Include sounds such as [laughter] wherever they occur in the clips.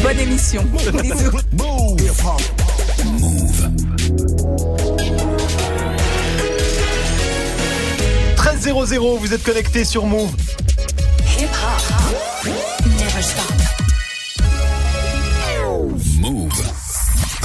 Bonne émission. [laughs] Bisous. Move. 13.00, vous êtes connectés sur Move. Hip hop. Never stop.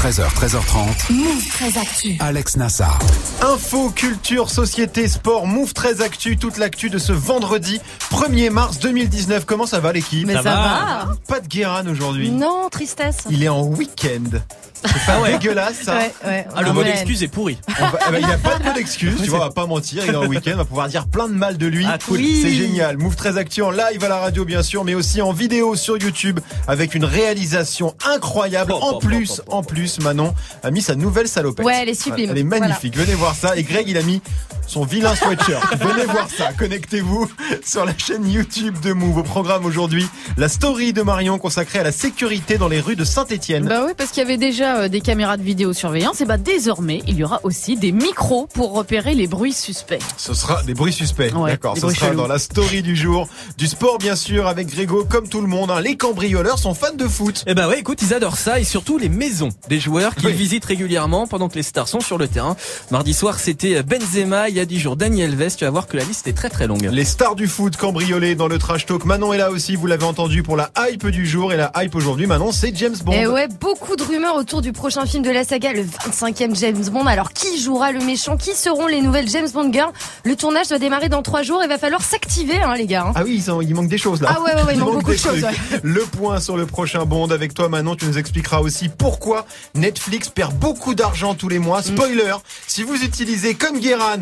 13h, 13h30. Move très actu. Alex Nassar. Info, culture, société, sport, Move très actu, toute l'actu de ce vendredi 1er mars 2019. Comment ça va l'équipe? Mais ça, va. Pas de Guéran aujourd'hui. Non, tristesse. Il est en week-end. C'est pas dégueulasse ça Ouais, ouais. Ah, le Ah, mot ouais. d'excuse est pourri. Va- eh ben, Il n'y a pas de bonne excuse, tu vois, on va pas mentir, il est en week-end, on va pouvoir dire plein de mal de lui. Ah, cool. Oui. C'est génial. Move très actu en live à la radio bien sûr, mais aussi en vidéo sur YouTube avec une réalisation incroyable. En plus, en plus, Manon a mis sa nouvelle salopette. Ouais, elle est sublime. Elle est magnifique. Venez voir ça. Et Greg, il a mis son vilain sweatshirt. [laughs] Venez voir ça. Connectez-vous sur la chaîne YouTube de Move. Au programme aujourd'hui, la story de Marion consacrée à la sécurité dans les rues de Saint-Etienne. Bah oui, parce qu'il y avait déjà euh, des caméras de vidéosurveillance, et bah désormais, il y aura aussi des micros pour repérer les bruits suspects. Ce sera des bruits suspects. Ouais, D'accord. Ce sera chelous. dans la story du jour. Du sport, bien sûr, avec Grégo, comme tout le monde. hein. Les cambrioleurs sont fans de foot. Eh ben ouais, écoute, ils adorent ça et surtout les maisons des joueurs qu'ils Oui. visitent régulièrement pendant que les stars sont sur le terrain. Mardi soir, c'était Benzema, il y a 10 jours Daniel Vest, tu vas voir que la liste est très très longue. Les stars du foot cambriolés dans le trash talk. Manon est là aussi, vous l'avez entendu pour la hype du jour. Et la hype aujourd'hui, Manon, c'est James Bond. Et Eh ouais, beaucoup de rumeurs autour du prochain film de la saga, le 25e James Bond. Alors, qui jouera le méchant? Qui seront les nouvelles James Bond girls? Le tournage doit démarrer dans trois jours. Il va falloir s'activer, hein, les gars. hein. Ah oui, ils ont- il manque des choses là. Ah ouais, ouais, ouais, il [laughs] manque beaucoup de choses. Le point sur le prochain Bond avec toi Manon, tu nous expliqueras aussi pourquoi Netflix perd beaucoup d'argent tous les mois. Spoiler, si vous utilisez comme Guéran,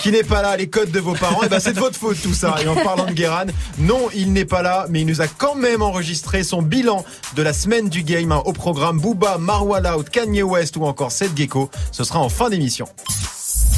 qui n'est pas là, les codes de vos parents, et ben c'est de votre faute tout ça. Et en parlant de Guéran, non, il n'est pas là, mais il nous a quand même enregistré son bilan de la semaine du game hein, au programme Booba, Marwa Kanye West ou encore Seth Gecko. Ce sera en fin d'émission.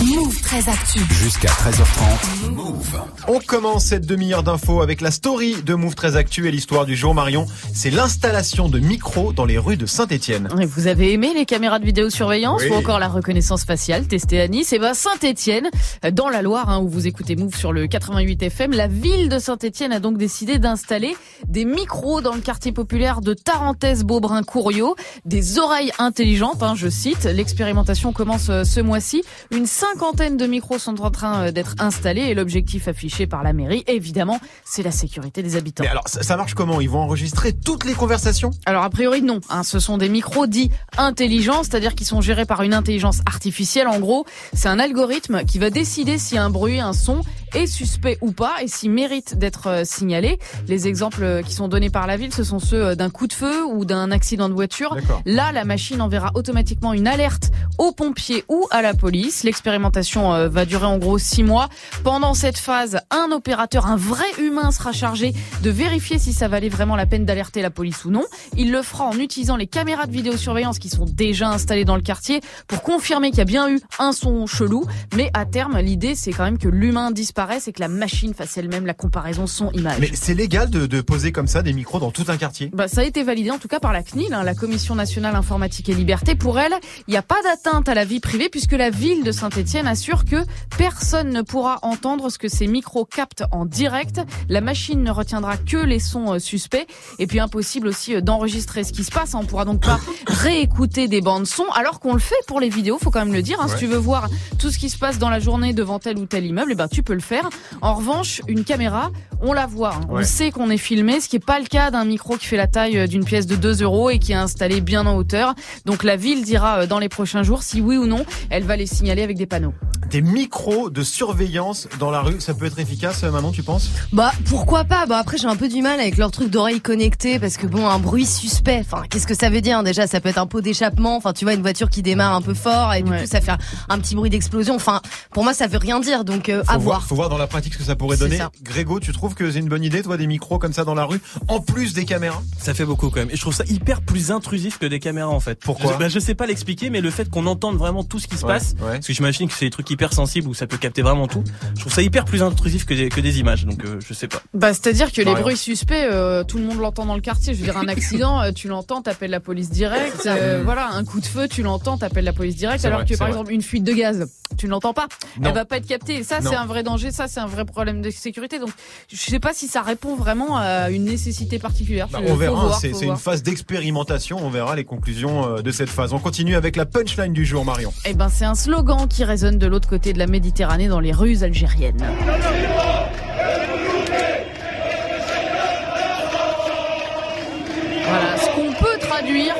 Move très actu. Jusqu'à 13h30. Move. On commence cette demi-heure d'infos avec la story de Move très Actu et l'histoire du jour Marion. C'est l'installation de micros dans les rues de Saint-Étienne. Et vous avez aimé les caméras de vidéosurveillance Oui. ou encore la reconnaissance faciale testée à Nice? Et ben Saint-Étienne, dans la Loire, hein, où vous écoutez Move sur le 88 FM, la ville de Saint-Étienne a donc décidé d'installer des micros dans le quartier populaire de Tarentaise-Beaubrun-Couriot, des oreilles intelligentes, hein, je cite. L'expérimentation commence euh, ce mois-ci. Une cinquantaine de micros sont en train euh, d'être installés et l'objectif affiché par la mairie, évidemment, c'est la sécurité des habitants. Mais alors, ça, marche comment? Ils vont enregistrer toutes les conversations? Alors a priori non, hein, ce sont des micros dits intelligents, c'est-à-dire qui sont gérés par une intelligence artificielle. En gros, c'est un algorithme qui va décider si un bruit, un son est suspect ou pas et s'il mérite d'être euh, signalé. Les exemples qui sont donnés par la ville, ce sont ceux euh, d'un coup de feu ou d'un accident de voiture. Là, la machine enverra automatiquement une alerte aux pompiers ou à la police. L'expérimentation euh, va durer en gros six mois. Pendant cette phase, un opérateur, un vrai humain sera chargé de vérifier si ça valait vraiment la peine d'alerter la police ou non. Il le fera en utilisant les caméras de vidéosurveillance qui sont déjà installées dans le quartier pour confirmer qu'il y a bien eu un son chelou. Mais à terme, l'idée, c'est quand même que l'humain disparaisse et que la machine fasse elle-même la comparaison son-image. Mais c'est légal de, de poser comme ça des micros dans tout un quartier? Bah, ça a été validé en tout cas par la CNIL, hein, la Commission nationale informatique et liberté. Pour elle, il n'y a pas d'atteinte à la vie privée puisque la ville de Saint-Etienne assure que personne ne pourra entendre ce que ces micros captent en direct. La machine ne retiendra que les sons euh, suspects et puis impossible aussi euh, d'enregistrer ce qui se passe. hein. On pourra donc pas [laughs] réécouter des bandes son alors qu'on le fait pour les vidéos, faut quand même le dire. hein. Ouais. Si tu veux voir tout ce qui se passe dans la journée devant tel ou tel immeuble, eh ben tu peux le faire. En revanche, une caméra, on la voit. hein. On sait qu'on est filmé, ce qui n'est pas le cas d'un micro qui fait la taille euh, d'une pièce de 2 euros et qui est installé bien en hauteur. Donc la ville dira euh, dans les prochains jours si oui ou non elle va les signaler avec des panneaux. Des micros de surveillance dans la rue, ça peut être efficace Manon, tu penses? Bah, pourquoi pas? Bah, après, j'ai un peu du mal avec leur truc d'oreilles connectées parce que bon, un bruit suspect. Enfin, qu'est-ce que ça veut dire? Déjà, ça peut être un pot d'échappement. Enfin, tu vois, une voiture qui démarre un peu fort et du Ouais. coup, ça fait un, un petit bruit d'explosion. Enfin, pour moi, ça veut rien dire. Donc, euh, à faut voir. Faut voir dans la pratique ce que ça pourrait donner. ça. Grégo, tu trouves que c'est une bonne idée, toi, des micros comme ça dans la rue, en plus des caméras? Ça fait beaucoup quand même. Et je trouve ça hyper plus intrusif que des caméras en fait. Pourquoi? Je, bah, je sais pas l'expliquer, mais le fait qu'on entende vraiment tout ce qui se Ouais, passe, ouais. parce que j'imagine que c'est des trucs hyper sensibles où ça peut capter vraiment tout. Je trouve ça hyper plus intrusif que des, que des images, donc euh, je sais pas. Bah, c'est-à-dire que les bruits suspects, euh, tout le monde l'entend dans le quartier. Je veux dire, un accident, euh, tu l'entends, t'appelles la police directe. Euh, [laughs] voilà, un coup de feu, tu l'entends, t'appelles la police directe. C'est Alors vrai, que par vrai. exemple, une fuite de gaz, tu ne l'entends pas. Non. Elle va pas être captée. Et ça, c'est un vrai danger ça, c'est un vrai problème de sécurité. Donc, je sais pas si ça répond vraiment à une nécessité particulière. Bah, on verra, voir, c'est une phase d'expérimentation, on verra les conclusions de cette phase. On continue avec la punchline du jour, Marion. Eh ben, c'est un slogan qui résonne de l'autre côté de la Méditerranée dans les rues algériennes.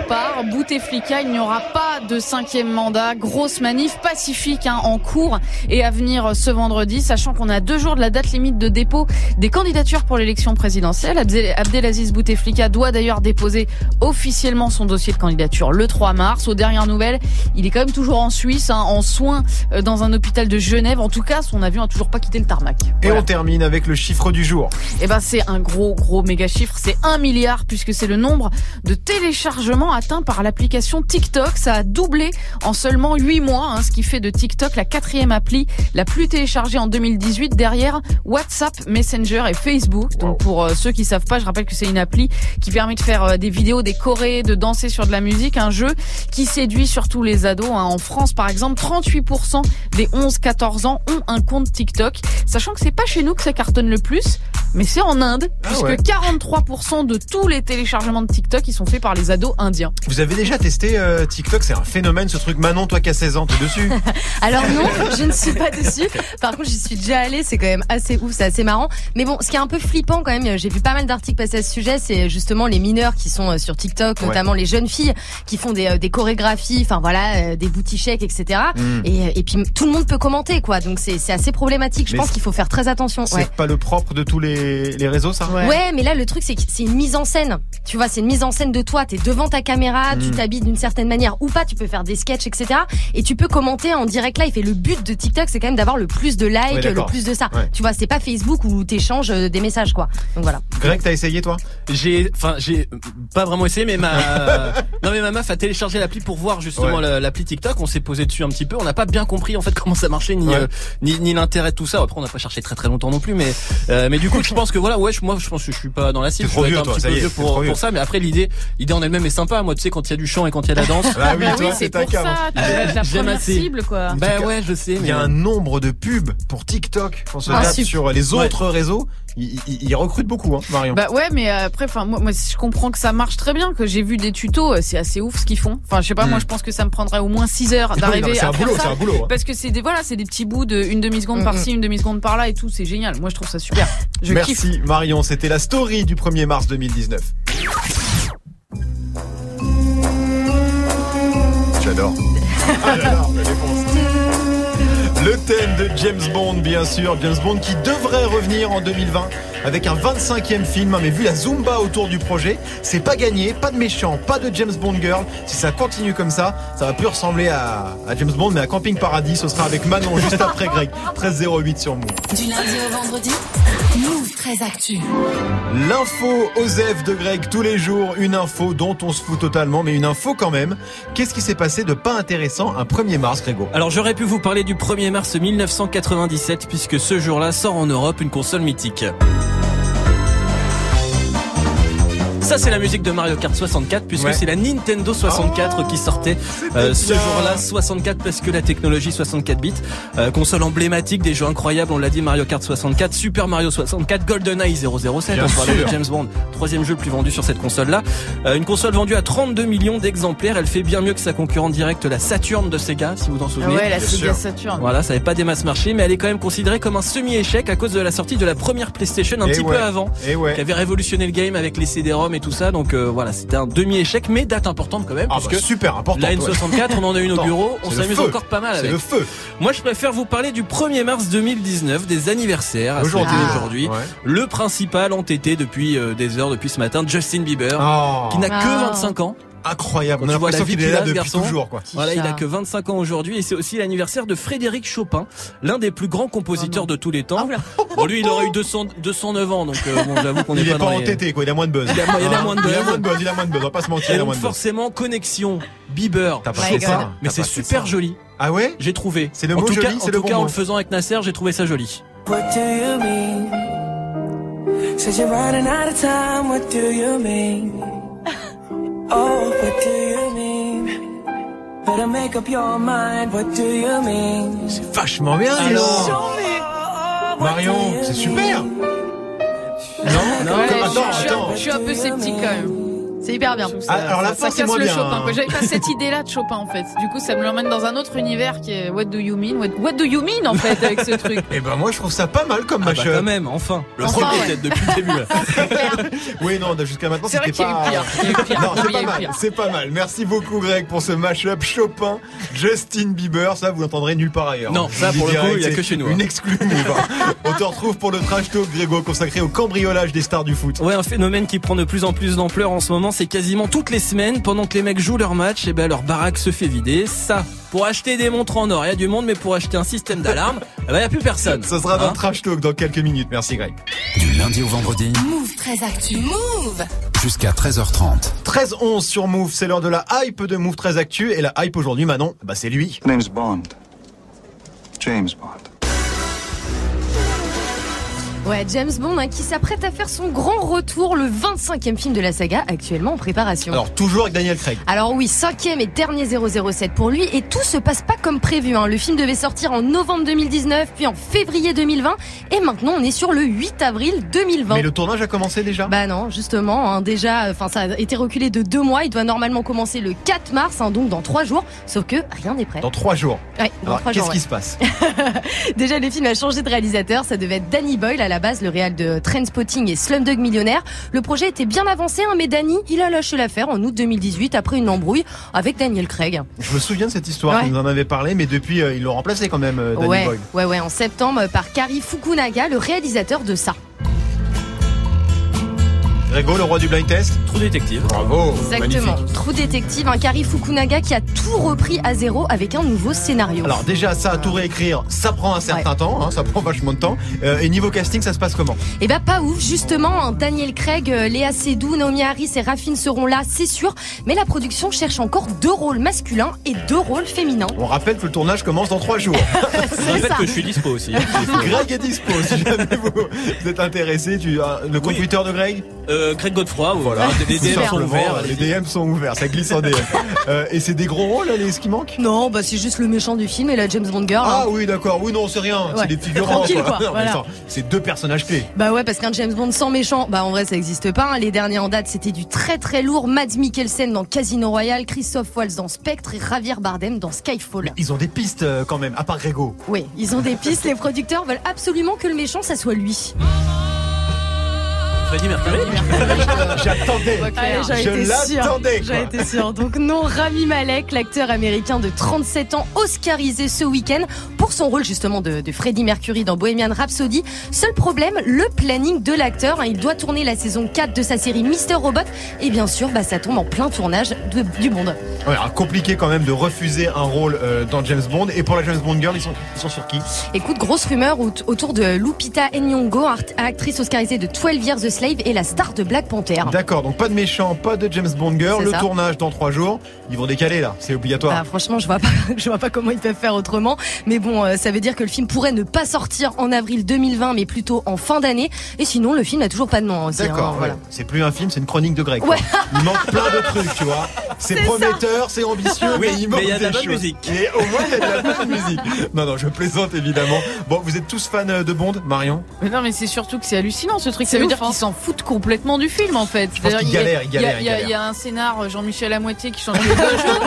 Par Bouteflika, il n'y aura pas de cinquième mandat, grosse manif pacifique hein, en cours et à venir ce vendredi, sachant qu'on a deux jours de la date limite de dépôt des candidatures pour l'élection présidentielle. Abdel- Abdelaziz Bouteflika doit d'ailleurs déposer officiellement son dossier de candidature le 3 mars. Aux dernières nouvelles, il est quand même toujours en Suisse, hein, en soins euh, dans un hôpital de Genève. En tout cas, son avion a toujours pas quitté le tarmac. Et Voilà. on termine avec le chiffre du jour. Eh ben c'est un gros gros méga chiffre, c'est un milliard puisque c'est le nombre de téléchargements atteints par l'application TikTok. Ça a doublé en seulement 8 mois, hein, ce qui fait de TikTok la quatrième appli la plus téléchargée en 2018 derrière WhatsApp, Messenger et Facebook. Donc pour euh, ceux qui savent pas, je rappelle que c'est une appli qui permet de faire euh, des vidéos, des chorés, de danser sur de la musique, un jeu qui séduit surtout les ados. hein. En France par exemple, 38% des 11-14 ans ont un compte TikTok, sachant que c'est pas chez nous que ça cartonne le plus, mais c'est en Inde, Ah puisque ouais. 43% de tous les téléchargements de TikTok ils sont faits par les ados indiens. Vous avez déjà testé euh, TikTok C'est un phénomène ce truc. Manon, toi qui as 16 ans, t'es dessus [laughs] Alors non, je ne suis pas dessus. Par contre, j'y suis déjà allée, c'est quand même assez ouf, c'est assez marrant. Mais bon, ce qui est un peu flippant quand même, j'ai vu pas mal d'articles passer à ce sujet, c'est justement les mineurs qui sont euh, sur TikTok, Ouais. notamment les jeunes filles qui font des, euh, des chorégraphies, enfin voilà, des boutichèques, etc. Mm. Et, et puis tout le monde peut commenter, quoi. Donc c'est assez problématique. Je Mais pense qu'il faut faire très attention. C'est Ouais. pas le propre de tous les, les réseaux, ça? Ouais. mais là le truc c'est que c'est une mise en scène. Tu vois, c'est une mise en scène de toi. T'es devant ta caméra, tu Mm. t'habilles d'une certaine manière ou pas. Tu peux faire des sketchs, etc. Et tu peux commenter en direct live. Et le but de TikTok, c'est quand même d'avoir le plus de likes, le d'accord. plus de ça. Ouais. Tu vois, c'est pas Facebook où t'échanges euh, des messages, quoi. Donc voilà. Greg, t'as essayé toi? J'ai, enfin, j'ai pas vraiment essayé, mais ma, [laughs] non mais ma meuf a téléchargé l'appli pour voir justement Ouais. la- l'appli TikTok. On s'est posé dessus un petit peu. On n'a pas bien compris en fait comment ça marchait ni Ouais. euh, ni, ni l'intérêt de tout ça. Après, on n'a pas cherché très très longtemps non plus, mais euh, mais du coup, je pense que voilà, ouais, je- moi, je pense que je suis pas dans la cible. Je vieux, un toi, petit peu vieux pour, pour ça, mais après l'idée, l'idée en elle-même est sympa. Moi, tu sais, quand il y a du chant et quand il y a la danse. [laughs] Ah oui, Bah toi, oui, c'est ta pour cave. la J'aime assez. cible quoi. bah ouais, je sais. Il y a un nombre de pubs pour TikTok qu'on se Ah, tape super. sur les autres réseaux. Ils, recrutent beaucoup, hein, Marion. Bah ouais, mais euh, après, enfin moi, moi, je comprends que ça marche très bien, que j'ai vu des tutos, euh, c'est assez ouf ce qu'ils font. Enfin, je sais pas, Mm. moi je pense que ça me prendrait au moins 6 heures d'arriver à un faire boulot, ça. c'est un boulot. hein. Parce que c'est des voilà, c'est des petits bouts de une demi seconde Mm, par-ci, une demi seconde par-là et tout, c'est génial. Moi je trouve ça super. Je kiffe. Merci Marion, c'était la story du 1er mars 2019. J'adore. Ah, j'adore la réponse. Le thème de James Bond, bien sûr. James Bond qui devrait revenir en 2020 avec un 25e film. Mais vu la Zumba autour du projet, c'est pas gagné, pas de méchant, pas de James Bond girl. Si ça continue comme ça, ça va plus ressembler à, à James Bond, mais à Camping Paradis. Ce sera avec Manon juste après Greg. [laughs] 1308 sur Move. Du lundi au vendredi, Move très actu. L'info Osef de Greg tous les jours, une info dont on se fout totalement, mais une info quand même. Qu'est-ce qui s'est passé de pas intéressant un 1er mars, Grégo? Alors j'aurais pu vous parler du 1er mars 1997 puisque ce jour-là sort en Europe une console mythique. Ça c'est la musique de Mario Kart 64 puisque Ouais. c'est la Nintendo 64 qui sortait euh, ce jour-là 64 parce que la technologie 64 bits euh, console emblématique des jeux incroyables on l'a dit Mario Kart 64 Super Mario 64 GoldenEye 007 Bien on parlait de James Bond troisième jeu le plus vendu sur cette console là une console vendue à 32 millions d'exemplaires elle fait bien mieux que sa concurrente directe la Saturn de Sega si vous en Ah souvenez ouais, la Bien Sega sûr. Saturn. voilà, ça n'avait pas des masses marché, mais elle est quand même considérée comme un semi-échec à cause de la sortie de la première PlayStation un Eh petit ouais. peu avant, Et ouais. qui avait révolutionné le game avec les CD-ROM et tout ça. Donc euh, voilà, c'était un demi-échec, mais date importante quand même, Ah puisque bah, super important. la ouais. N64, on en a une au bureau, on s'amuse encore pas mal C'est avec. le feu. Moi, je préfère vous parler du 1er mars 2019, des anniversaires à Aujourd'hui. Ouais. Le principal entêté depuis euh, des heures, depuis ce matin, Justin Bieber, Oh, qui n'a que Ah. 25 ans. Incroyable. On Quand a tu vois l'impression qu'il est là a, depuis garçon. toujours, quoi. Voilà, il a que 25 ans aujourd'hui et c'est aussi l'anniversaire de Frédéric Chopin, l'un des plus grands compositeurs de tous les temps. Bon, lui, il aurait eu 200, 209 ans, donc euh, bon, j'avoue qu'on n'est est pas pas dans les... entêté, quoi. Il a moins de buzz. Il a- il a moins de Il a buzz. moins de buzz. Il a moins de buzz. On va pas se mentir. Et Il a donc moins de buzz. forcément, connexion Bieber, T'as pas God. ça. mais T'as c'est super ça. joli. Ah ouais? J'ai trouvé. C'est le en mot tout joli, cas, en le tout cas, en le faisant avec Nasser, j'ai trouvé ça joli. What do you mean? Said you're running out of time, what do you mean? Oh, what do you mean? Better make up your mind, what do you mean? C'est vachement bien. dis donc. Marion, c'est super. Non, non, Ouais, attends, je, suis- attends. je suis un peu sceptique quand même. C'est hyper bien. Ça- Ah, alors la ça- fin, ça c'est casse moins le bien, Chopin. hein. quoi. J'avais pas cette idée-là de Chopin en fait. Du coup, ça me l'emmène dans un autre univers qui est What do you mean? What, what do you mean en fait avec ce truc? Eh ben moi je trouve ça pas mal comme Ah bah mashup. quand même, enfin. Le Enfin, premier ouais. peut-être depuis le début. là. [laughs] Oui non, jusqu'à maintenant c'était pas. c'est pas mal, pire. c'est pas mal. Merci beaucoup Greg pour ce mashup Chopin, Justin Bieber. Ça vous l'entendrez nulle part ailleurs. Non, ça, vous pour le coup, il y a que chez nous, hein. Une exclue hein. [laughs] On te retrouve pour le trash talk Grégo consacré au cambriolage des stars du foot. Ouais, un phénomène qui prend de plus en plus d'ampleur en ce moment, c'est quasiment toutes les semaines, pendant que les mecs jouent leur match, et ben leur baraque se fait vider. Ça, pour acheter des montres en or, il y a du monde, mais pour acheter un système d'alarme, [laughs] eh ben, il y a plus personne. Ça sera Hein trash talk dans quelques minutes. Merci Greg. Du lundi au vendredi Move très actu. Move jusqu'à 13h30. 13-11 sur Move, c'est l'heure de la hype de Move très actu. Et la hype aujourd'hui, Manon, bah c'est lui. name's Bond. James Bond. Ouais, James Bond hein, qui s'apprête à faire son grand retour, le 25e film de la saga, actuellement en préparation. Alors toujours avec Daniel Craig. Alors oui, cinquième et dernier 007 pour lui, et tout se passe pas comme prévu. hein. Le film devait sortir en novembre 2019, puis en février 2020, et maintenant on est sur le 8 avril 2020. Mais le tournage a commencé déjà? Bah non, justement, hein, déjà, enfin ça a été reculé de deux mois. Il doit normalement commencer le 4 mars, donc dans trois jours. Sauf que rien n'est prêt. Dans trois jours. Ouais, dans Alors trois qu'est-ce qui se passe? [laughs] Déjà, le film a changé de réalisateur. Ça devait être Danny Boyle à la base, le réal de Trainspotting et Slumdog Millionnaire. Le projet était bien avancé, hein, mais Danny, il a lâché l'affaire en août 2018 après une embrouille avec Daniel Craig. Je me souviens de cette histoire, Ouais. vous en avez parlé, mais depuis euh, ils l'ont remplacé quand même, euh, Danny ouais, Boyle. ouais, ouais, en septembre par Kari Fukunaga, le réalisateur de ça. Grégo, le roi du blind test Trou détective. Bravo Exactement. magnifique. Trou détective, un Kari Fukunaga qui a tout repris à zéro avec un nouveau scénario. Alors déjà, ça à tout réécrire, ça prend un certain temps, hein, ça prend vachement de temps. Euh, et niveau casting, ça se passe comment? Eh ben pas ouf, justement, hein, Daniel Craig, euh, Léa Seydoux, Naomi Harris et Raffine seront là, c'est sûr, mais la production cherche encore deux rôles masculins et deux rôles féminins. On rappelle que le tournage commence dans trois jours. [laughs] Je rappelle que je suis dispo aussi. [laughs] Greg est dispo, si jamais vous, vous êtes intéressé. Tu, euh, le compte Oui. Twitter de Greg? Euh, Greg Godefroy, voilà. Les DM sont ouverts. Les. DM sont ouverts, ça glisse en DM. Euh, et c'est des gros rôles, là, les, ce qui manque? Non, bah c'est juste le méchant du film et la James Bond girl. hein. Ah oui, d'accord. Oui, non, c'est rien. Ouais. C'est des figurants. Quoi, voilà. C'est deux personnages clés. Bah ouais, parce qu'un James Bond sans méchant, bah en vrai ça existe pas. hein. Les derniers en date, c'était du très très lourd. Mads Mikkelsen dans Casino Royale, Christophe Waltz dans Spectre et Javier Bardem dans Skyfall. Ils ont des pistes euh, quand même, à part Grégo. Oui, ils ont des pistes. Les producteurs veulent absolument que le méchant, ça soit lui. Freddie Mercury. [laughs] J'attendais. Je l'attendais. J'en étais sûre. Donc non, Rami Malek, l'acteur américain de 37 ans, oscarisé ce week-end pour son rôle justement de, de Freddie Mercury dans Bohemian Rhapsody. Seul problème, le planning de l'acteur. hein. Il doit tourner la saison 4 de sa série Mister Robot et bien sûr, bah, ça tombe en plein tournage de- du Bond. Ouais, alors, compliqué quand même de refuser un rôle euh, dans James Bond. Et pour la James Bond Girl, ils sont, ils sont sur qui? Écoute, grosse rumeur aut- autour de Lupita Nyong'o, actrice oscarisée de 12 Years a Slave et la star de Black Panther. D'accord, donc pas de méchant, pas de James Bond Girl. Le ça. tournage dans trois jours. Ils vont décaler là, c'est obligatoire. Bah, franchement, je vois pas, [laughs] je vois pas comment ils peuvent faire autrement. Mais bon, euh, ça veut dire que le film pourrait ne pas sortir en avril 2020, mais plutôt en fin d'année. Et sinon, le film n'a toujours pas de nom. aussi, hein, D'accord, voilà. ouais. c'est plus un film, c'est une chronique de Greg. Ouais. [laughs] Il manque plein de trucs, tu vois. C'est prometteur, c'est ambitieux, Oui, mais il manque mais il y a de des la bonne musique. Et au moins, il y a de la bonne musique. Non, non, je plaisante évidemment. Bon, vous êtes tous fans euh, de Bond, Marion? Mais non, mais c'est surtout que c'est hallucinant ce truc. C'est Ça veut ouf, dire hein. qu'ils s'en foutent complètement du film en fait. il y ils il y galèrent, Il y, a- y un scénar euh, Jean-Michel à moitié qui change les deux jours.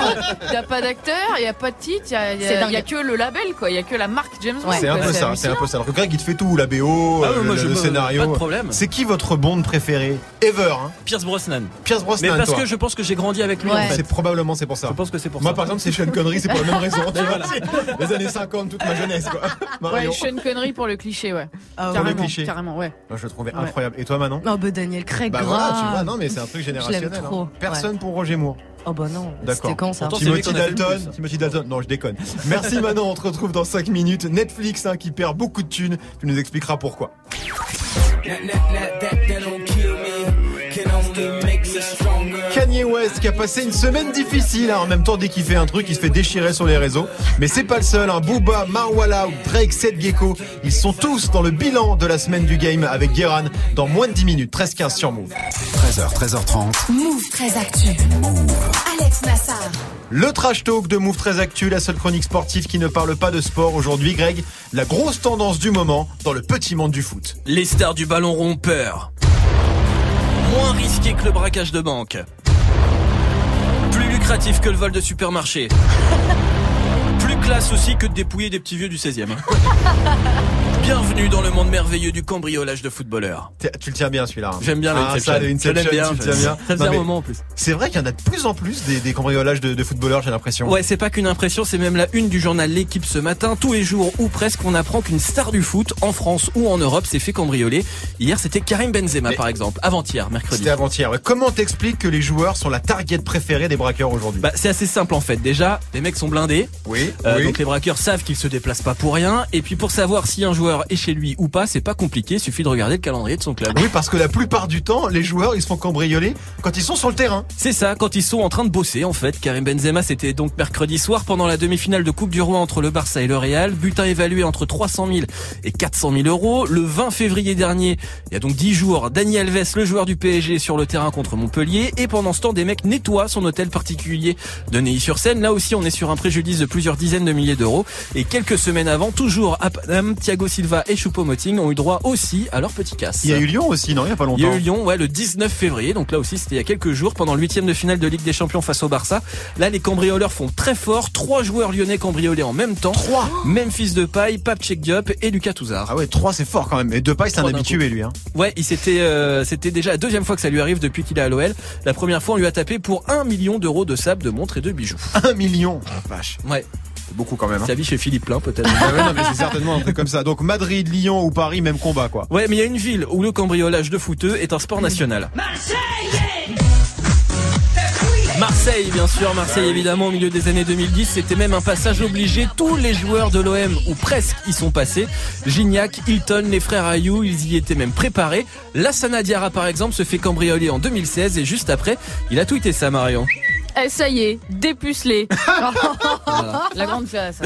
Il n'y a pas d'acteur, il n'y a pas de titre, il y a, y y que le label quoi. Il y a que la marque James Bond. Ouais. C'est un peu ça, c'est un peu ça. Alors que Greg, il te fait tout, la BO, Ah, euh, moi, le, je le me- scénario. Pas de problème. C'est qui votre Bond préféré Ever, hein Pierce Brosnan. Pierce Mais Brosnan, parce toi. que je pense que j'ai grandi avec lui Ouais. en fait. C'est probablement c'est pour ça. Je pense que c'est pour Moi, ça. par exemple, c'est Sean Connery, c'est pour la même raison. [laughs] Les années 50, toute ma jeunesse, quoi. Ouais, Marion. Sean Connery pour le cliché, ouais. Ah, ouais. Pour le carrément, cliché. carrément, ouais. Moi, je le trouvais incroyable. Et toi, Manon Oh, bah, Daniel Craig, Bah grave. voilà, tu vois, non mais c'est un truc générationnel. Trop, hein. Personne pour Roger Moore. Oh, bah non. D'accord. C'était quand ça Timothy Dalton. Timothy Dalton. Non, je déconne. Merci Manon, on te retrouve dans 5 minutes. Netflix hein, qui perd beaucoup de thunes. Tu nous expliqueras pourquoi. West qui a passé une semaine difficile. hein. En même temps, dès qu'il fait un truc, il se fait déchirer sur les réseaux. Mais c'est pas le seul. Hein. Booba, Marwala, Drake, Seth Gecko, ils sont tous dans le bilan de la semaine du game avec Guéran dans moins de 10 minutes. 13-15 sur Move. 13h, 13h30. Move très actu. Alex Nassar. Le trash talk de Move très Actu, la seule chronique sportive qui ne parle pas de sport aujourd'hui. Greg, la grosse tendance du moment dans le petit monde du foot. Les stars du ballon rond ont peur. Moins risqué que le braquage de banque. Lucratif que le vol de supermarché. Plus classe aussi que de dépouiller des petits vieux du 16e. [laughs] Bienvenue dans le monde merveilleux du cambriolage de footballeurs. Tu le tiens bien celui-là. hein. J'aime bien Ah, ça, l'Inception, Je bien. tu le tiens bien. Ça faisait Non, un moment en plus. C'est vrai qu'il y en a de plus en plus des, des cambriolages de, de footballeurs, j'ai l'impression. Ouais, c'est pas qu'une impression, c'est même la une du journal L'équipe ce matin. Tous les jours ou presque, on apprend qu'une star du foot, en France ou en Europe, s'est fait cambrioler. Hier, c'était Karim Benzema, Mais- par exemple. Avant-hier, mercredi. C'était avant-hier. Comment t'expliques que les joueurs sont la target préférée des braqueurs aujourd'hui? Bah, c'est assez simple en fait. Déjà, les mecs sont blindés. Oui, Euh, oui. Donc les braqueurs savent qu'ils se déplacent pas pour rien. Et puis pour savoir si un joueur est chez lui ou pas, c'est pas compliqué. Il suffit de regarder le calendrier de son club. Oui, parce que la plupart du temps, les joueurs, ils se font cambrioler quand ils sont sur le terrain. C'est ça, quand ils sont en train de bosser en fait. Karim Benzema, c'était donc mercredi soir pendant la demi-finale de Coupe du Roi entre le Barça et le Real. Butin évalué entre 300 000 et 400 000 euros. Le 20 février dernier, il y a donc 10 jours, Dani Alves, le joueur du PSG, sur le terrain contre Montpellier. Et pendant ce temps, des mecs nettoient son hôtel particulier de Neuilly-sur-Seine. Là aussi, on est sur un préjudice de plusieurs dizaines de milliers d'euros. Et quelques semaines avant, toujours à Paname, Thiago Silva et Choupo-Moting ont eu droit aussi à leur petit casse. Il y a eu Lyon aussi, non Il y a pas longtemps. Il y a eu Lyon, ouais, le 19 février. Donc là aussi, c'était il y a quelques jours, pendant le huitième de finale de Ligue des Champions face au Barça. Là, les cambrioleurs font très fort. Trois joueurs lyonnais cambriolés en même temps. Trois Même fils de paille, Pape Cheikh Diop et Lucas Touzard. Ah ouais, 3 c'est fort quand même. Et Depay, c'est un Trois habitué lui. Hein. Ouais, il s'était, euh, c'était déjà la deuxième fois que ça lui arrive depuis qu'il est à l'OL. La première fois, on lui a tapé pour un million d'euros de sable, de montres et de bijoux. 1 million. Oh, vache, Ouais, beaucoup quand même. Hein. sa vie chez Philippe Plein peut-être. Ah ouais, non, mais c'est certainement un truc comme ça. Donc Madrid, Lyon ou Paris, même combat quoi. Ouais, mais il y a une ville où le cambriolage de footeux est un sport national. Marseille, bien sûr, Marseille évidemment au milieu des années 2010, c'était même un passage obligé. Tous les joueurs de l'OM, ou presque, y sont passés. Gignac, Hilton, les frères Ayou, ils y étaient même préparés. Lassana Diarra par exemple se fait cambrioler en 2016 et juste après, il a tweeté ça Marion. Eh, ça y est, dépucelé. [laughs] La grande classe.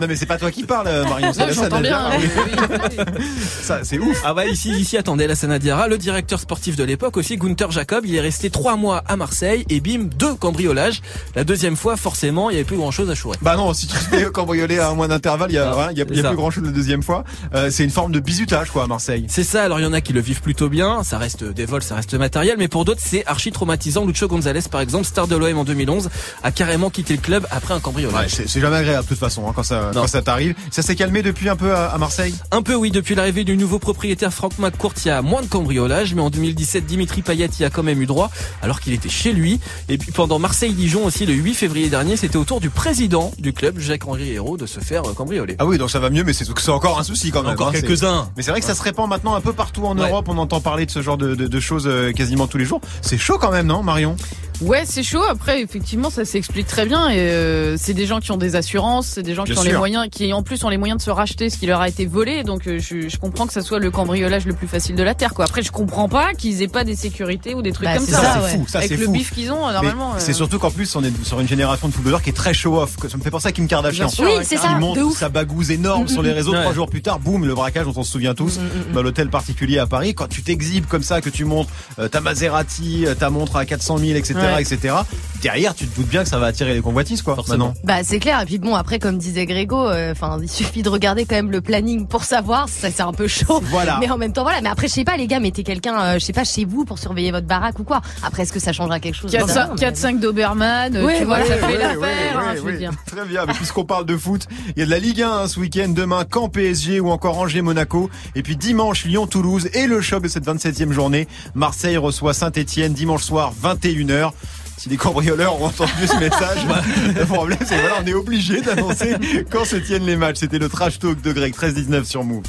Non mais c'est pas toi qui parles, euh, Marion. C'est Non, la J'entends bien. [laughs] oui, oui. Ça, c'est ouf. Ah ouais, ici, ici, attendez, Lassana Diarra, le directeur sportif de l'époque aussi, Gunther Jacob, il est resté trois mois à Marseille et bim, deux cambriolages. La deuxième fois, forcément, il y avait plus grand chose à chourer. Bah non, si tu te fais cambrioler à un mois d'intervalle, il y a, Non, hein, il y a, c'est il y a ça. plus grand chose la deuxième fois. Euh, c'est une forme de bizutage quoi à Marseille. C'est ça, alors il y en a qui le vivent plutôt bien, ça reste des vols, ça reste matériel, mais pour d'autres c'est archi traumatisant. Lucho Gonzalez par exemple, star de l'OM en 2011, a carrément quitté le club après un cambriolage. c'est c'est jamais agréable de toute façon hein, quand ça Non. quand ça t'arrive. Ça s'est calmé depuis un peu à, à Marseille? Un peu oui, depuis l'arrivée du nouveau propriétaire Franck McCourt, il y a moins de cambriolage, mais en 2017 Dimitri Payet y a quand même eu droit, alors qu'il était chez lui. Et puis pendant Marseille-Dijon aussi, le 8 février dernier, c'était au tour du président du club, Jacques-Henri Hérault, de se faire euh, cambrioler. Ah oui, donc ça va mieux, mais c'est encore un souci quand même. Encore hein, quelques-uns. Mais c'est vrai que ça se répand maintenant un peu partout en Ouais. Europe. On entend parler de ce genre de, de- de choses euh, quasiment tous les jours. C'est chaud quand même, non, Marion? Ouais, c'est chaud. Après, effectivement, ça s'explique très bien. Et euh, c'est des gens qui ont des assurances, c'est des gens qui Bien ont les moyens, qui en plus ont les moyens de se racheter ce qui leur a été volé. Donc, euh, je, je comprends que ça soit le cambriolage le plus facile de la terre. Quoi. Après, je comprends pas qu'ils aient pas des sécurités ou des trucs Bah, comme ça. ça, c'est ouais. fou. Ça, Avec le fou. bif qu'ils ont, Mais normalement. C'est euh, surtout qu'en plus, on est sur une génération de footballeurs qui est très show-off. Ça me fait penser à Kim Kardashian. Sûr, Oui, c'est Qui ça, monte de ouf. sa bagouze énorme sur les réseaux. Ouais. Trois jours plus tard, boum, le braquage dont on se souvient tous dans l'hôtel particulier à Paris. Quand tu t'exhibes comme ça, que tu montres euh, ta Maserati, euh, ta montre à 400 000, etc., Ouais. etc. Derrière, tu te doutes bien que ça va attirer les convoitises, quoi. Forcément. Bah c'est clair et puis bon après comme disait Grégo euh, enfin il suffit de regarder quand même le planning pour savoir ça c'est un peu chaud Voilà. mais en même temps voilà mais après je sais pas les gars mettez quelqu'un euh, je sais pas chez vous pour surveiller votre baraque ou quoi après est-ce que ça changera quelque chose? 4-5 Doberman, Ouais, tu vois, voilà. ça fait Ouais, l'affaire, ouais, hein, ouais, je veux ouais. dire. Très bien, mais puisqu'on parle de foot, il y a de la Ligue 1 hein, ce week-end, demain Caen PSG ou encore Angers Monaco, et puis dimanche Lyon Toulouse et le choc de cette 27e journée, Marseille reçoit Saint-Etienne dimanche soir 21h. Si les cambrioleurs ont entendu ce message, [laughs] le problème c'est que voilà, on est obligé d'annoncer quand se tiennent les matchs. C'était le trash talk de Greg 13-19 sur Move.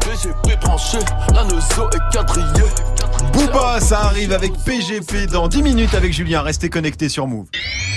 PGP est. Booba, ça arrive avec PGP dans 10 minutes avec Julien. Restez connectés sur Move.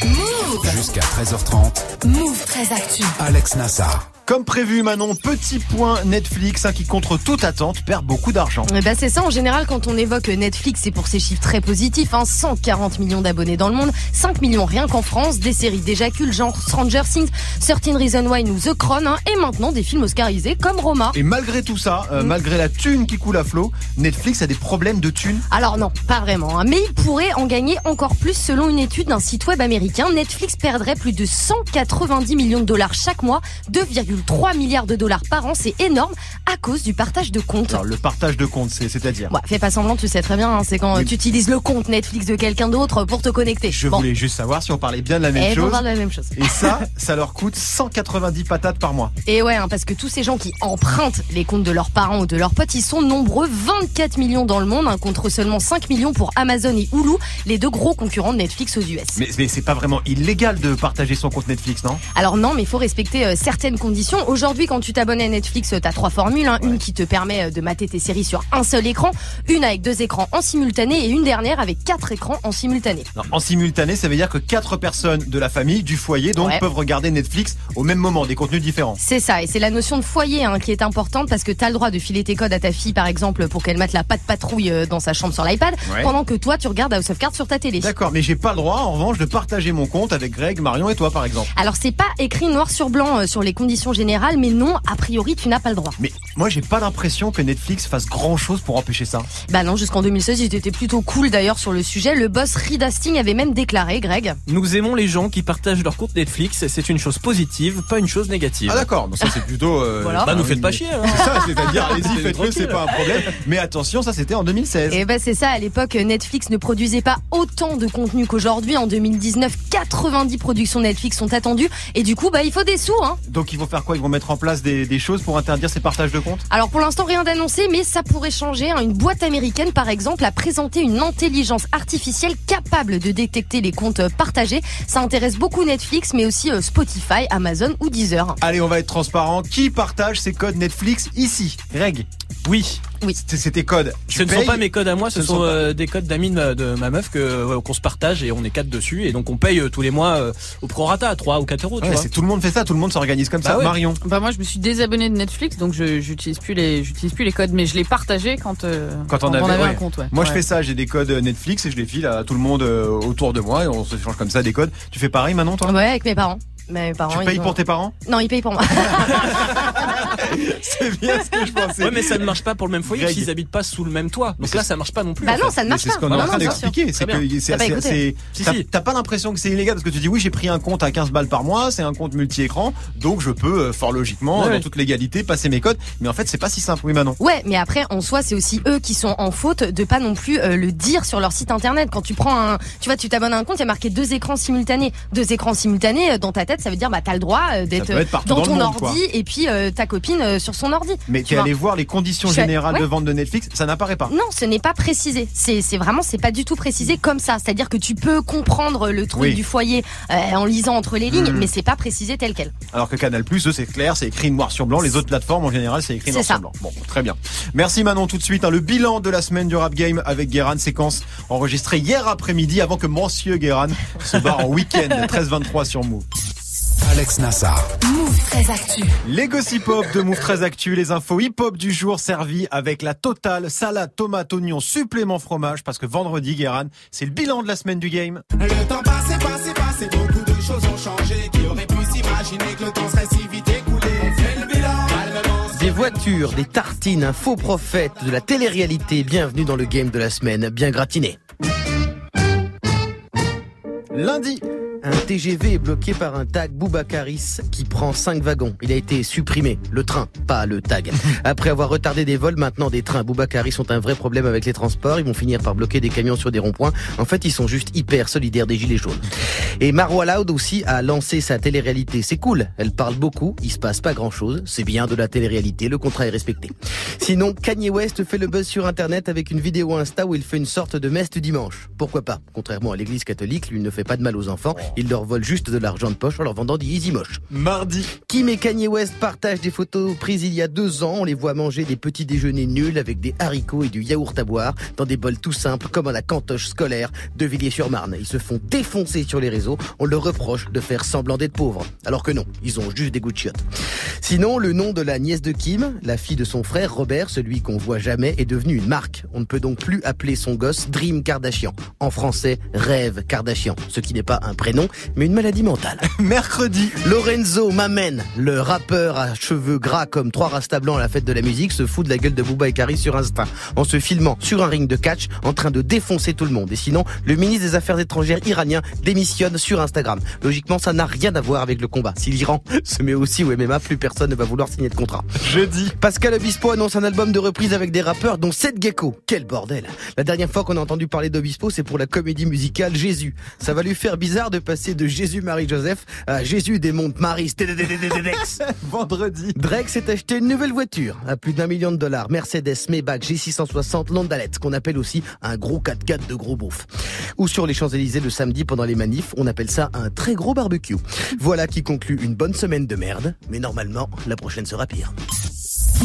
Move. Jusqu'à 13h30, Move très actu. Alex Nassar. Comme prévu, Manon, petit point Netflix hein, qui, contre toute attente, perd beaucoup d'argent. Ben c'est ça, en général, quand on évoque Netflix, c'est pour ses chiffres très positifs. Hein, 140 millions d'abonnés dans le monde, 5 millions rien qu'en France, des séries déjà cultes genre Stranger Things, 13 Reasons Why ou The Crown, hein, et maintenant des films oscarisés comme Roma. Et malgré tout ça, euh, Mm. malgré la thune qui coule à flot, Netflix a des problèmes de thune. Alors non, pas vraiment, hein, mais il pourrait en gagner encore plus selon une étude d'un site web américain. Netflix perdrait plus de 190 millions de dollars chaque mois, 2,3 milliards de dollars par an, c'est énorme à cause du partage de comptes. Alors, le partage de compte, c'est- c'est-à-dire Ouais, fais pas semblant, tu sais très bien, hein, c'est quand tu utilises le compte Netflix de quelqu'un d'autre pour te connecter. Je Bon. voulais juste savoir si on parlait bien de la même Eh, on chose. parle de la même chose. Et ça, ça leur coûte 190 patates par mois. Et ouais, hein, parce que tous ces gens qui empruntent les comptes de leurs parents ou de leurs potes, ils sont nombreux, 24 millions dans le monde, hein, contre seulement 5 millions pour Amazon et Hulu, les deux gros concurrents de Netflix aux US. Mais, mais c'est pas vraiment illégal de partager son compte Netflix, non? Alors non, mais il faut respecter euh, certaines conditions. Aujourd'hui, quand tu t'abonnes à Netflix, tu as trois formules. hein. Une qui te permet euh, de mater tes séries sur un seul écran, une avec deux écrans en simultané et une dernière avec quatre écrans en simultané. Non, En simultané, ça veut dire que quatre personnes de la famille, du foyer, donc Ouais. peuvent regarder Netflix au même moment, des contenus différents. C'est ça, et c'est la notion de foyer hein, qui est importante parce que tu as le droit de filer tes codes à ta fille, par exemple, pour qu'elle mette la patte patrouille euh, dans sa chambre sur l'iPad, Ouais. pendant que toi, tu regardes House of Cards sur ta télé. D'accord, mais j'ai pas le droit, en revanche, de partager mon compte avec Greg, Marion et toi, par exemple. Alors c'est pas écrit noir sur blanc euh, sur les conditions générales, mais non, a priori, tu n'as pas le droit. Mais moi, j'ai pas l'impression que Netflix fasse grand chose pour empêcher ça. Bah non, jusqu'en 2016, ils étaient plutôt cool d'ailleurs sur le sujet. Le boss Reed Hastings avait même déclaré, Greg. Nous aimons les gens qui partagent leur compte Netflix. C'est une chose positive, pas une chose négative. Ah d'accord, donc ça c'est plutôt... euh, Voilà. Bah, nous faites pas chier. alors. C'est ça, c'est-à-dire, [laughs] allez-y, faites-le, c'est pas un problème. Mais attention, ça c'était en 2016. Et bah c'est ça, à l'époque, Netflix ne produisait pas autant de contenu qu'aujourd'hui. En 2019, 90 productions Netflix sont attendues. Et du coup, bah il faut des sous, hein. Donc ils vont faire quoi? Ils vont mettre en place des, des choses pour interdire ces partages de comptes? Alors pour l'instant, rien d'annoncé, mais ça pourrait changer. hein. Une boîte américaine, par exemple, a présenté une intelligence artificielle capable de détecter les comptes euh, partagés. Ça intéresse beaucoup Netflix, mais aussi euh, Spotify, Amazon ou Deezer. Allez, on va être transparent. Qui partage ces codes Netflix ici? Greg Oui. Oui. C'est tes codes. Tu Ce ne sont pas mes codes à moi, ce, sont euh, des codes d'amis de, ma- de ma meuf que euh, qu'on se partage et on est quatre dessus et donc on paye euh, tous les mois euh, au prorata à 3 ou 4 euros. Tu Ouais, vois. c'est tout le monde fait ça, tout le monde s'organise comme Bah ça. ouais. Marion. Bah moi je me suis désabonné de Netflix donc je j'utilise plus les j'utilise plus les codes mais je les partageais quand euh, Quand on avait- avait ouais. un compte ouais. Moi je fais ça, j'ai des codes Netflix et je les file à tout le monde euh, autour de moi et on se change comme ça des codes. Tu fais pareil Manon toi? Ouais, avec mes parents. Mes parents. Tu ils payes ont- pour tes parents? Non, ils payent pour moi. [laughs] [laughs] C'est bien ce que je pensais. Ouais, mais ça ne marche pas pour le même foyer Greg. parce qu'ils habitent pas sous le même toit. Donc c'est- là, ça marche pas non plus. bah en non, fait. ça ne Mais marche c'est pas. ce qu'on est en train d'expliquer. C'est que c'est bah, c'est- c'est- Si, t'as- si. t'as pas l'impression que c'est illégal parce que tu dis oui j'ai pris un compte à 15 balles par mois, c'est un compte multi-écran, donc je peux euh, fort logiquement, Ouais. dans toute légalité, passer mes codes. Mais en fait c'est pas si simple. Oui Manon. Ouais, mais après, en soi, c'est aussi eux qui sont en faute de pas non plus euh, le dire sur leur site internet. Quand tu prends un, tu vois, tu t'abonnes à un compte, il y a marqué deux écrans simultanés. Deux écrans simultanés, euh, dans ta tête, ça veut dire, bah, t'as le droit d'être dans ton ordi et puis euh, ta copine euh, sur son ordi. Mais Tu vois. allé voir les conditions générales ouais. de vente de Netflix, ça n'apparaît pas. Non, ce n'est pas précisé. C'est, vraiment, c'est pas du tout précisé comme ça. C'est-à-dire que tu peux comprendre le truc Oui. du foyer euh, en lisant entre les lignes, Mhm. mais c'est pas précisé tel quel. Alors que Canal eux c'est clair, c'est écrit noir sur blanc. Les autres plateformes en général c'est écrit noir ça. sur blanc. Bon, très bien. Merci Manon. Tout de suite, hein, le bilan de la semaine du rap game avec Guéran, séquence enregistrée hier après-midi avant que Monsieur Guéran se barre en week-end [laughs] 13-23 sur Move. Alex Nassar. Move très actu. Les gossip hop de Move très actu, les infos hip hop du jour servis avec la totale salade tomate oignon supplément fromage parce que vendredi Guéran, c'est le bilan de la semaine du game. Le temps passé, passé, passé, beaucoup de choses ont changé. Qui aurait pu s'imaginer que le temps serait si vite écoulé On fait le bilan. Des voitures, des tartines, un faux prophète, de la télé-réalité. Bienvenue dans le game de la semaine, bien gratiné. Lundi, Un TGV est bloqué par un tag Boubacaris qui prend 5 wagons. Il a été supprimé. Le train, pas le tag. [laughs] Après avoir retardé des vols, maintenant des trains. Boubacaris ont un vrai problème avec les transports. Ils vont finir par bloquer des camions sur des ronds-points. En fait, ils sont juste hyper solidaires des gilets jaunes. Et Marwa Loud aussi a lancé sa télé-réalité. C'est cool. Elle parle beaucoup. Il se passe pas grand chose. C'est bien de la télé-réalité. Le contrat est respecté. Sinon, Kanye West fait le buzz sur Internet avec une vidéo Insta où il fait une sorte de messe du dimanche. Pourquoi pas? Contrairement à l'église catholique, lui ne fait pas de mal aux enfants. Ils leur volent juste de l'argent de poche en leur vendant des Easy Moche. Mardi. Kim et Kanye West partagent des photos prises il y a deux ans. On les voit manger des petits déjeuners nuls avec des haricots et du yaourt à boire dans des bols tout simples comme à la cantoche scolaire de Villiers-sur-Marne. Ils se font défoncer sur les réseaux. On leur reproche de faire semblant d'être pauvres. Alors que non, ils ont juste des goûts de chiottes. Sinon, le nom de la nièce de Kim, la fille de son frère Robert, celui qu'on voit jamais, est devenu une marque. On ne peut donc plus appeler son gosse Dream Kardashian. En français, Rêve Kardashian. Ce qui n'est pas un prénom, mais une maladie mentale. [laughs] Mercredi. Lorenzo Mamen, le rappeur à cheveux gras comme trois rastas blancs à la fête de la musique, se fout de la gueule de Booba et Kari sur Insta, en se filmant sur un ring de catch, en train de défoncer tout le monde. Et sinon, le ministre des Affaires étrangères iranien démissionne sur Instagram. Logiquement, ça n'a rien à voir avec le combat. Si l'Iran [laughs] se met aussi au MMA, plus personne ne va vouloir signer de contrat. Jeudi. Pascal Obispo annonce un album de reprise avec des rappeurs, dont Seth Gecko. Quel bordel La dernière fois qu'on a entendu parler d'Obispo, c'est pour la comédie musicale Jésus. Ça va lui faire bizarre de passer de Jésus Marie-Joseph à Jésus des montes Marie. [laughs] Vendredi. Drake s'est acheté une nouvelle voiture à plus d'un million de dollars. Mercedes Maybach G660 Landalette, qu'on appelle aussi un gros 4x4 de gros beauf. Ou sur les Champs-Élysées le samedi pendant les manifs, on appelle ça un très gros barbecue. Voilà qui conclut une bonne semaine de merde, mais normalement, la prochaine sera pire.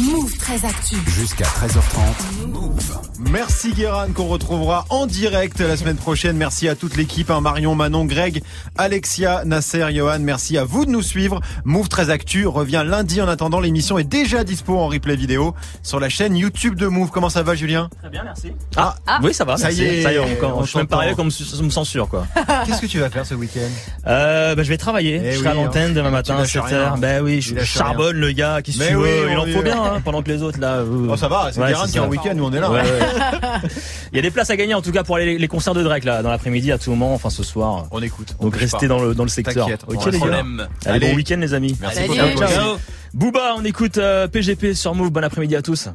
Move très actu. Jusqu'à 13h30. Move. Merci Guéran qu'on retrouvera en direct la semaine prochaine. Merci à toute l'équipe, hein, Marion, Manon, Greg, Alexia, Nasser, Johan. Merci à vous de nous suivre. Move très actu revient lundi. En attendant, l'émission est déjà dispo en replay vidéo sur la chaîne YouTube de Move. Comment ça va, Julien? Très bien, merci. Ah, oui, ça va. Ça merci. y est, ça y est. On, on je suis même arrivé comme me censure quoi. [laughs] Qu'est-ce que tu vas faire ce week-end? Euh, bah, je vais travailler. Eh je serai oui, à l'antenne hein. demain matin à lâches 7 rien. h Ben oui, je charbonne le gars. Qu'est-ce que Mais tu oui, veux Il on en faut bien hein, pendant que les autres là. euh, Oh, ça va, c'est ouais, qui est ça. week-end, nous on est là. Ouais, ouais. [laughs] Il y a des places à gagner en tout cas pour aller les, concerts de Drake là dans l'après-midi à tout moment, enfin ce soir. On écoute. on Donc restez pas. dans le dans le secteur. Ok les gars. Allez, Allez. bon week-end les amis. Merci beaucoup. Ciao. Booba, on écoute euh, PGP sur Move. Bon après-midi à tous.